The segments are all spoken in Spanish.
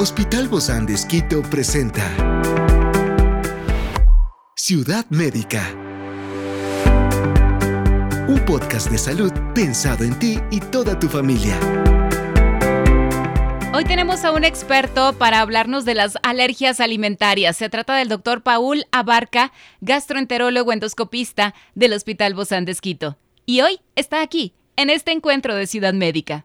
Hospital Bozán de Esquito presenta Ciudad Médica. Un podcast de salud pensado en ti y toda tu familia. Hoy tenemos a un experto para hablarnos de las alergias alimentarias. Se trata del doctor Paul Abarca, gastroenterólogo endoscopista del Hospital Bozán de Esquito. Y hoy está aquí, en este encuentro de Ciudad Médica.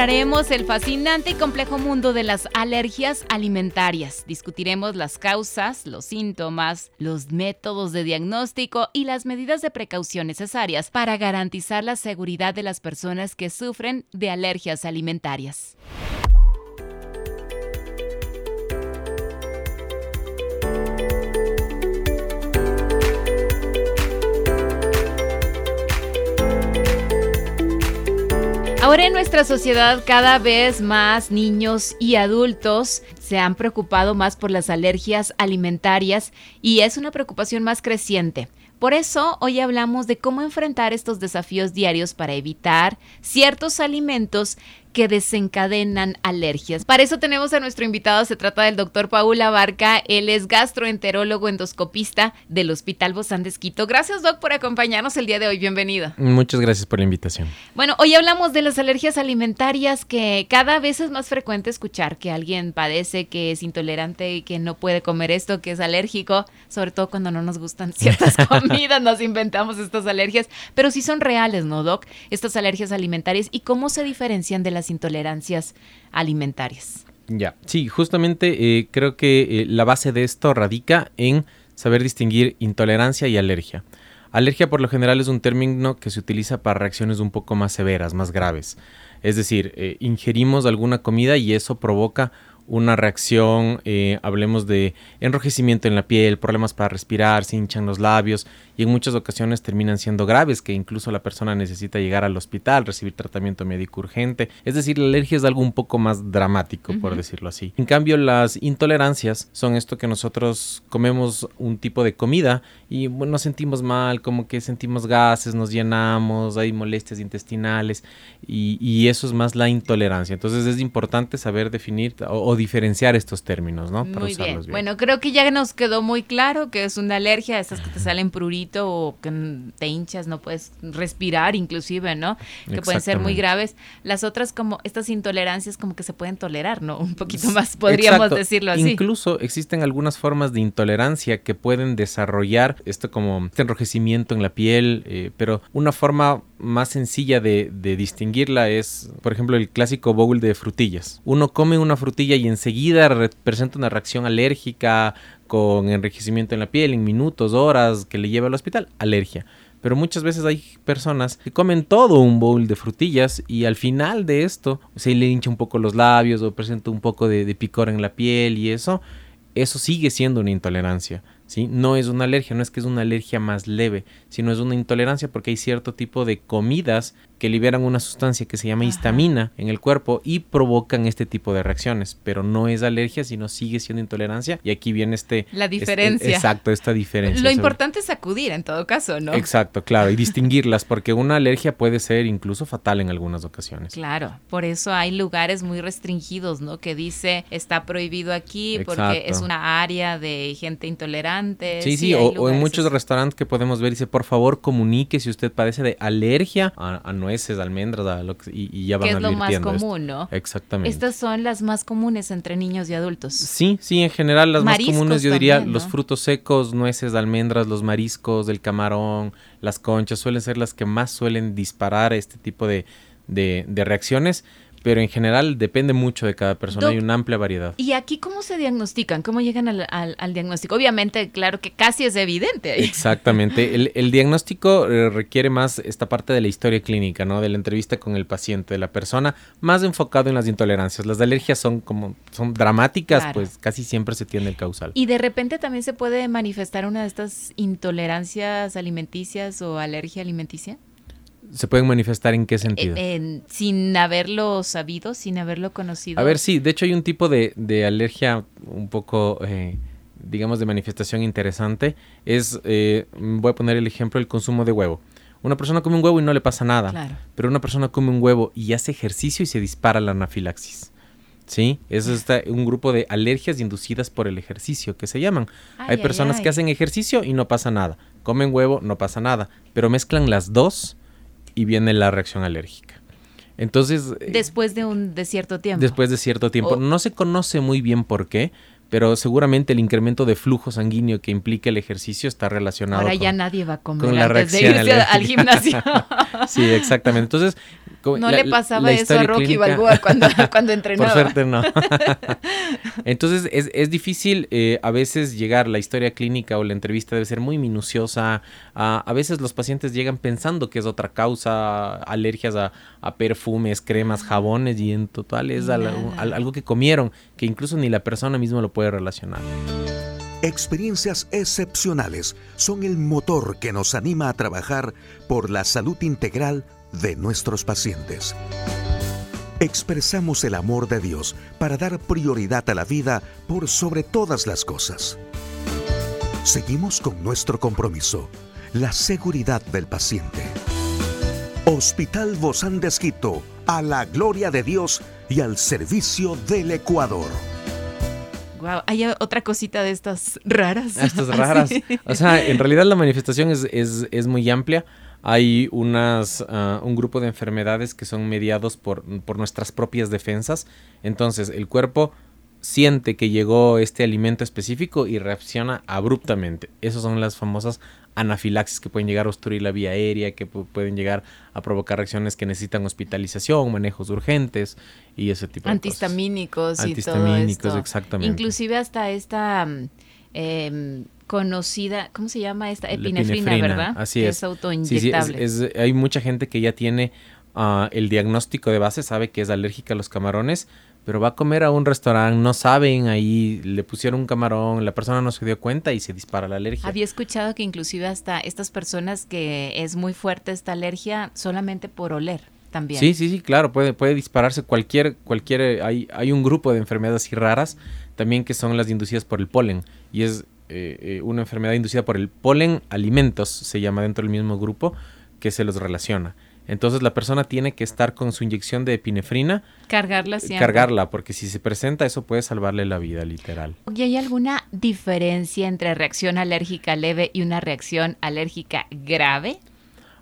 Exploraremos el fascinante y complejo mundo de las alergias alimentarias. Discutiremos las causas, los síntomas, los métodos de diagnóstico y las medidas de precaución necesarias para garantizar la seguridad de las personas que sufren de alergias alimentarias. Ahora en nuestra sociedad cada vez más niños y adultos se han preocupado más por las alergias alimentarias y es una preocupación más creciente. Por eso hoy hablamos de cómo enfrentar estos desafíos diarios para evitar ciertos alimentos que desencadenan alergias. Para eso tenemos a nuestro invitado, se trata del doctor Paula Barca, él es gastroenterólogo endoscopista del Hospital Bozán de Esquito. Gracias, Doc, por acompañarnos el día de hoy, bienvenido. Muchas gracias por la invitación. Bueno, hoy hablamos de las alergias alimentarias que cada vez es más frecuente escuchar que alguien padece, que es intolerante y que no puede comer esto, que es alérgico, sobre todo cuando no nos gustan ciertas comidas, nos inventamos estas alergias, pero sí son reales, ¿no, Doc? Estas alergias alimentarias y cómo se diferencian de las intolerancias alimentarias. Ya, sí, justamente eh, creo que eh, la base de esto radica en saber distinguir intolerancia y alergia. Alergia por lo general es un término que se utiliza para reacciones un poco más severas, más graves. Es decir, eh, ingerimos alguna comida y eso provoca una reacción, eh, hablemos de enrojecimiento en la piel, problemas para respirar, se hinchan los labios y en muchas ocasiones terminan siendo graves, que incluso la persona necesita llegar al hospital, recibir tratamiento médico urgente. Es decir, la alergia es algo un poco más dramático, por decirlo así. En cambio, las intolerancias son esto que nosotros comemos un tipo de comida y bueno, nos sentimos mal, como que sentimos gases, nos llenamos, hay molestias intestinales y, y eso es más la intolerancia. Entonces es importante saber definir o, o diferenciar estos términos, ¿no? Para muy bien. Bueno, creo que ya nos quedó muy claro que es una alergia, esas que te salen prurito o que te hinchas, no puedes respirar inclusive, ¿no? Que pueden ser muy graves. Las otras como estas intolerancias como que se pueden tolerar, ¿no? Un poquito más podríamos decirlo así. Incluso existen algunas formas de intolerancia que pueden desarrollar esto como este enrojecimiento en la piel, eh, pero una forma más sencilla de, distinguirla es, por ejemplo, el clásico bowl de frutillas. Uno come una frutilla y enseguida presenta una reacción alérgica con enriquecimiento en la piel en minutos, horas, que le lleva al hospital, alergia. Pero muchas veces hay personas que comen todo un bowl de frutillas y al final de esto se le hincha un poco los labios o presenta un poco de picor en la piel y eso, eso sigue siendo una intolerancia. ¿Sí? No es una alergia, no es que es una alergia más leve, sino es una intolerancia porque hay cierto tipo de comidas que liberan una sustancia que se llama histamina en el cuerpo y provocan este tipo de reacciones, pero no es alergia, sino sigue siendo intolerancia y aquí viene este... La diferencia. Este, exacto, esta diferencia. Lo importante es acudir en todo caso, ¿no? Exacto, claro, y distinguirlas porque una alergia puede ser incluso fatal en algunas ocasiones. Claro, por eso hay lugares muy restringidos, ¿no? Que dice está prohibido aquí porque es una área de gente intolerante. Sí, sí, o, en muchos restaurantes que podemos ver dice, por favor comunique si usted padece de alergia a, a nueces, almendras y, y, ya van que es lo más común, ¿no? Exactamente. Estas son las más comunes entre niños y adultos. Sí, sí, en general las más comunes yo diría los frutos secos, nueces, almendras, los mariscos, el camarón, las conchas suelen ser las que más suelen disparar este tipo de, de, de reacciones pero en general depende mucho de cada persona, hay una amplia variedad. ¿Y aquí cómo se diagnostican? ¿Cómo llegan al, al, al diagnóstico? Obviamente, claro que casi es evidente. Exactamente, el, el diagnóstico eh, requiere más esta parte de la historia clínica, ¿no? De la entrevista con el paciente, de la persona, más enfocado en las intolerancias. Las alergias son como, son dramáticas, claro. pues casi siempre se tiene el causal. ¿Y de repente también se puede manifestar una de estas intolerancias alimenticias o alergia alimenticia? ¿Se pueden manifestar en qué sentido? sin haberlo sabido, sin haberlo conocido. A ver, sí, de hecho hay un tipo de, alergia un poco, eh, digamos, de manifestación interesante. Es, eh, voy a poner el ejemplo, el consumo de huevo. Una persona come un huevo y no le pasa nada, pero una persona come un huevo y hace ejercicio y se dispara la anafilaxis. ¿sí? Eso está un grupo de alergias inducidas por el ejercicio que se llaman. Hay personas que hacen ejercicio y no pasa nada, comen huevo, no pasa nada, pero mezclan las dos y viene la reacción alérgica. Entonces... Eh, después de un de cierto tiempo. Después de cierto tiempo. No se conoce muy bien por qué, pero seguramente el incremento de flujo sanguíneo que implica el ejercicio está relacionado Ahora ya nadie va a comer con la reacción al gimnasio. sí, exactamente. Entonces, no le pasaba eso a Rocky Balboa cuando, cuando entrenaba. Por suerte no. Entonces es, difícil eh, a veces llegar, la historia clínica o la entrevista debe ser muy minuciosa. a veces los pacientes llegan pensando que es otra causa, alergias a, perfumes, cremas, jabones y en total es algo, algo que comieron, que incluso ni la persona misma lo puede relacionar. Experiencias excepcionales son el motor que nos anima a trabajar por la salud integral de nuestros pacientes. Expresamos el amor de Dios para dar prioridad a la vida por sobre todas las cosas. Seguimos con nuestro compromiso, la seguridad del paciente. Hospital Bozán de Esquito, a la gloria de Dios y al servicio del Ecuador. Wow, hay otra cosita de estas raras. Estas raras. O sea, en realidad la manifestación es, es, es muy amplia hay unas, ah, un grupo de enfermedades que son mediados por, por, nuestras propias defensas. Entonces el cuerpo siente que llegó este alimento específico y reacciona abruptamente. Esas son las famosas anafilaxis que pueden llegar a obstruir la vía aérea, que pueden llegar a provocar reacciones que necesitan hospitalización, manejos urgentes y ese tipo de cosas. Antihistamínicos y todo esto. exactamente. Inclusive hasta esta... Eh, conocida, ¿cómo se llama esta? Epinefrina, ¿verdad? Así es. Es autoinyectable. hay mucha gente que ya tiene ah, el diagnóstico de base, sabe que es alérgica a los camarones, pero va a comer a un restaurante, no saben, ahí le pusieron un camarón, la persona no se dio cuenta y se dispara la alergia. Había escuchado que inclusive hasta estas personas que es muy fuerte esta alergia solamente por oler. También. Sí, sí, sí, claro, puede, puede dispararse cualquier, cualquier, hay, hay un grupo de enfermedades raras también que son las inducidas por el polen y es eh, una enfermedad inducida por el polen alimentos, se llama dentro del mismo grupo, que se los relaciona. Entonces la persona tiene que estar con su inyección de epinefrina. Cargarla siempre. Cargarla, porque si se presenta eso puede salvarle la vida, literal. ¿Y hay alguna diferencia entre reacción alérgica leve y una reacción alérgica grave?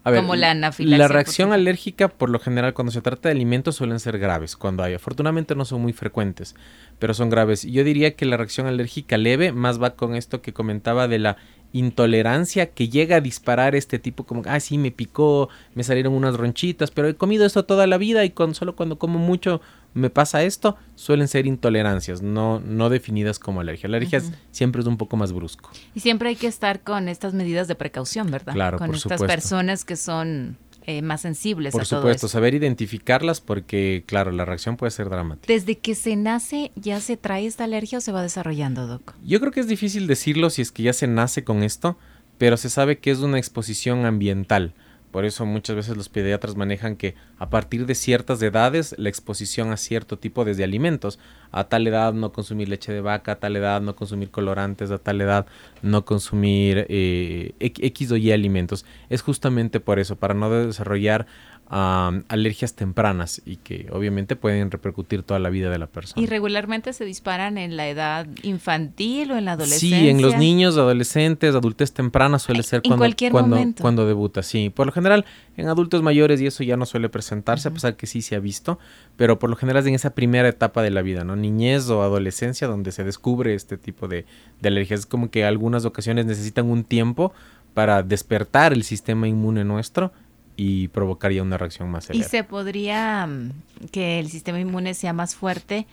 Como la anafilaxia. La reacción alérgica, por lo general, cuando se trata de alimentos, suelen ser graves. Cuando hay, afortunadamente no son muy frecuentes, pero son graves. Yo diría que la reacción alérgica leve más va con esto que comentaba de la intolerancia que llega a disparar este tipo como, ah, sí, me picó, me salieron unas ronchitas, pero he comido esto toda la vida y con, solo cuando como mucho me pasa esto, suelen ser intolerancias, no, no definidas como alergia. La alergia siempre es un poco más brusco. Y siempre hay que estar con estas medidas de precaución, ¿verdad? Claro, con estas personas que son eh, más sensibles Por supuesto, saber identificarlas porque, claro, la reacción puede ser dramática. ¿Desde que se nace ya se trae esta alergia o se va desarrollando, Doc? Yo creo que es difícil decirlo si es que ya se nace con esto, pero se sabe que es una exposición ambiental. Por eso muchas veces los pediatras manejan que a partir de ciertas edades la exposición a cierto tipo de alimentos, a tal edad no consumir leche de vaca, a tal edad no consumir colorantes, a tal edad no consumir eh, X o Y alimentos, es justamente por eso, para no desarrollar alergias tempranas y que obviamente pueden repercutir toda la vida de la persona. ¿Y regularmente se disparan en la edad infantil o en la adolescencia? Sí, en los niños, adolescentes, adultez temprana suele ser cuando, cuando, cuando, debuta, sí. Por lo general, en adultos mayores y eso ya no suele presentarse, a pesar que sí se ha visto, pero por lo general es en esa primera etapa de la vida, ¿no? Niñez o adolescencia donde se descubre este tipo de, de alergias. Es como que algunas ocasiones necesitan un tiempo para despertar el sistema inmune nuestro y provocaría una reacción más severa. ¿Y se podría mm, que el sistema inmune sea más fuerte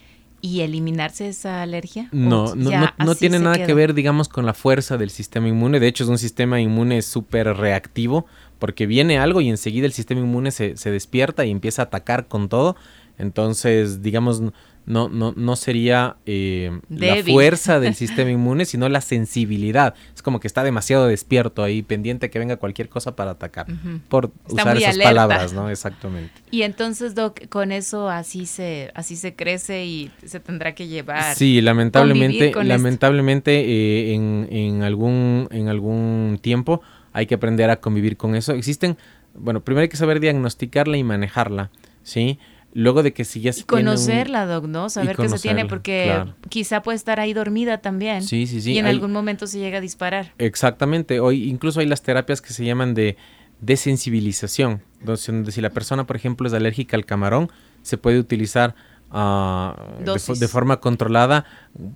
y eliminarse esa alergia? No, no, no, tiene nada que ver, digamos, con la fuerza del sistema inmune. De hecho, es un sistema inmune súper reactivo porque viene algo y enseguida el sistema inmune se, se despierta y empieza a atacar con todo. Entonces, digamos, no, no, no sería eh, la fuerza del sistema inmune, sino la sensibilidad. Es como que está demasiado despierto ahí, pendiente que venga cualquier cosa para atacar. Por usar esas palabras, ¿no? Exactamente. Y entonces, Doc, con eso así se, así se crece y se tendrá que llevar. Sí, lamentablemente, lamentablemente eh, en, en, algún, en algún tiempo hay que aprender a convivir con eso. Existen, bueno, primero hay que saber diagnosticarla y manejarla, ¿sí? Luego de que si ya se y conocerla, Doc, ¿no? Saber qué se tiene, porque quizá puede estar ahí dormida también. Sí, sí, sí. Y en algún momento se llega a disparar. Exactamente. Hoy incluso hay las terapias que se llaman de desensibilización, donde si la persona, por ejemplo, es alérgica al camarón, se puede utilizar de, forma controlada,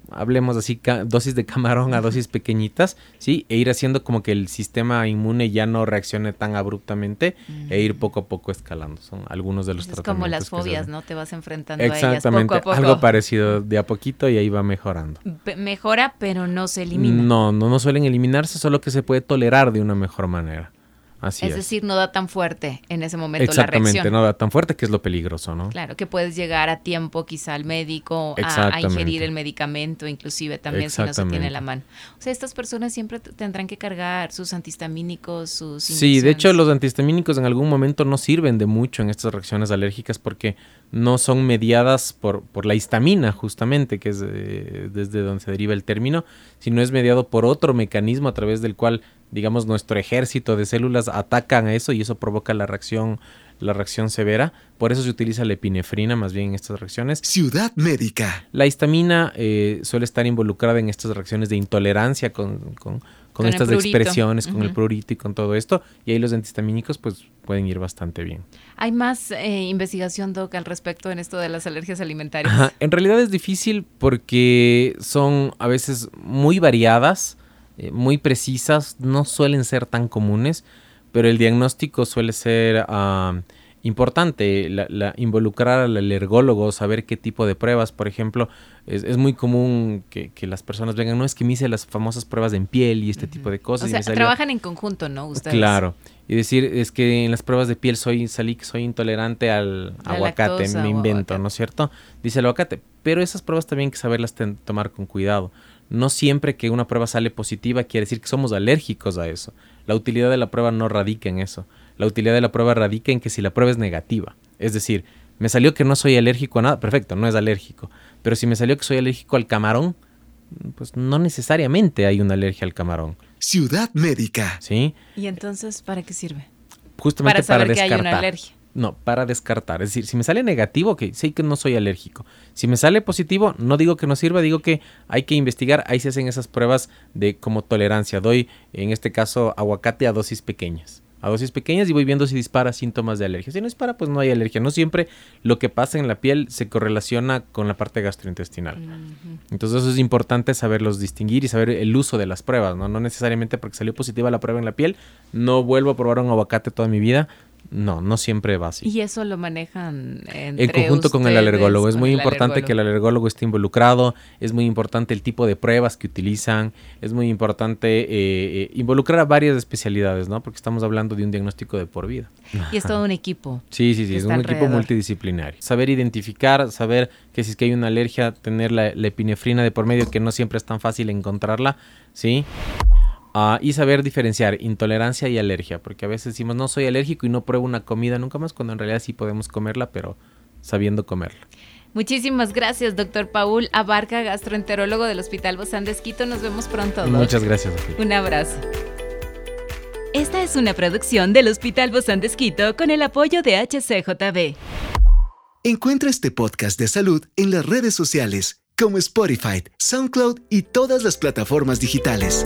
hablemos así, dosis de camarón a dosis pequeñitas, ¿sí? E ir haciendo como que el sistema inmune ya no reaccione tan abruptamente e ir poco a poco escalando. Son algunos de los es tratamientos. como las fobias, ¿no? Te vas enfrentando a ellas poco a poco. algo parecido de a poquito y ahí va mejorando. mejora, pero no se elimina. No, no, no suelen eliminarse, solo que se puede tolerar de una mejor manera es, decir, no da tan fuerte en ese momento la reacción. Exactamente, no da tan fuerte que es lo peligroso, ¿no? Claro, que puedes llegar a tiempo quizá al médico a, ingerir el medicamento, inclusive también si no se tiene la mano. O sea, estas personas siempre tendrán que cargar sus antihistamínicos, sus Sí, de hecho los antihistamínicos en algún momento no sirven de mucho en estas reacciones alérgicas porque no son mediadas por, por la histamina, justamente, que es eh, desde donde se deriva el término, sino es mediado por otro mecanismo a través del cual digamos, nuestro ejército de células atacan a eso y eso provoca la reacción, la reacción severa. Por eso se utiliza la epinefrina más bien en estas reacciones. Ciudad médica. La histamina eh, suele estar involucrada en estas reacciones de intolerancia con, con, estas expresiones, con el prurito y con todo esto. Y ahí los antihistamínicos pues pueden ir bastante bien. ¿Hay más eh, investigación, Doc, al respecto en esto de las alergias alimentarias? En realidad es difícil porque son a veces muy variadas eh, muy precisas, no suelen ser tan comunes, pero el diagnóstico suele ser ah, importante, la, involucrar al alergólogo, saber qué tipo de pruebas, por ejemplo, es, muy común que, las personas vengan, no es que me hice las famosas pruebas en piel y este tipo de cosas. O sea, trabajan en conjunto, ¿no? Ustedes. Claro. Y decir, es que en las pruebas de piel soy, salí que soy intolerante al aguacate, me invento, ¿no es cierto? Dice el aguacate. Pero esas pruebas también hay que saberlas tomar con cuidado no siempre que una prueba sale positiva quiere decir que somos alérgicos a eso. La utilidad de la prueba no radica en eso. La utilidad de la prueba radica en que si la prueba es negativa, es decir, me salió que no soy alérgico a nada, perfecto, no es alérgico. Pero si me salió que soy alérgico al camarón, pues no necesariamente hay una alergia al camarón. Ciudad médica. ¿Sí? ¿Y entonces para qué sirve? Justamente para saber que hay una alergia. No, para descartar. Es decir, si me sale negativo, que sé que no soy alérgico. Si me sale positivo, no digo que no sirva, digo que hay que investigar. Ahí se hacen esas pruebas de como tolerancia. Doy, en este caso, aguacate a dosis pequeñas. A dosis pequeñas y voy viendo si dispara síntomas de alergia. Si no dispara, pues no hay alergia. No siempre lo que pasa en la piel se correlaciona con la parte gastrointestinal. Entonces eso es importante saberlos distinguir y saber el uso de las pruebas. ¿no? no necesariamente porque salió positiva la prueba en la piel, no vuelvo a probar un aguacate toda mi vida no, no siempre va así. Y eso lo manejan en conjunto con el alergólogo. Es muy importante que el alergólogo esté involucrado, es muy importante el tipo de pruebas que utilizan, es muy importante eh, eh, involucrar a varias especialidades, ¿no? Porque estamos hablando de un diagnóstico de por vida. Y es todo un equipo. Sí, sí, sí, es un equipo multidisciplinario. Saber identificar, saber que si es que hay una alergia, tener la, la epinefrina de por medio, que no siempre es tan fácil encontrarla, ¿sí? Y saber diferenciar intolerancia y alergia, porque a veces decimos no soy alérgico y no pruebo una comida nunca más, cuando en realidad sí podemos comerla, pero sabiendo comerla. Muchísimas gracias, doctor Paul Abarca, gastroenterólogo del Hospital Bozán de Esquito. Nos vemos pronto. Muchas gracias. Un abrazo. Esta es una producción del Hospital Bozán de Esquito con el apoyo de HCJB. Encuentra este podcast de salud en las redes sociales como Spotify, SoundCloud y todas las plataformas digitales.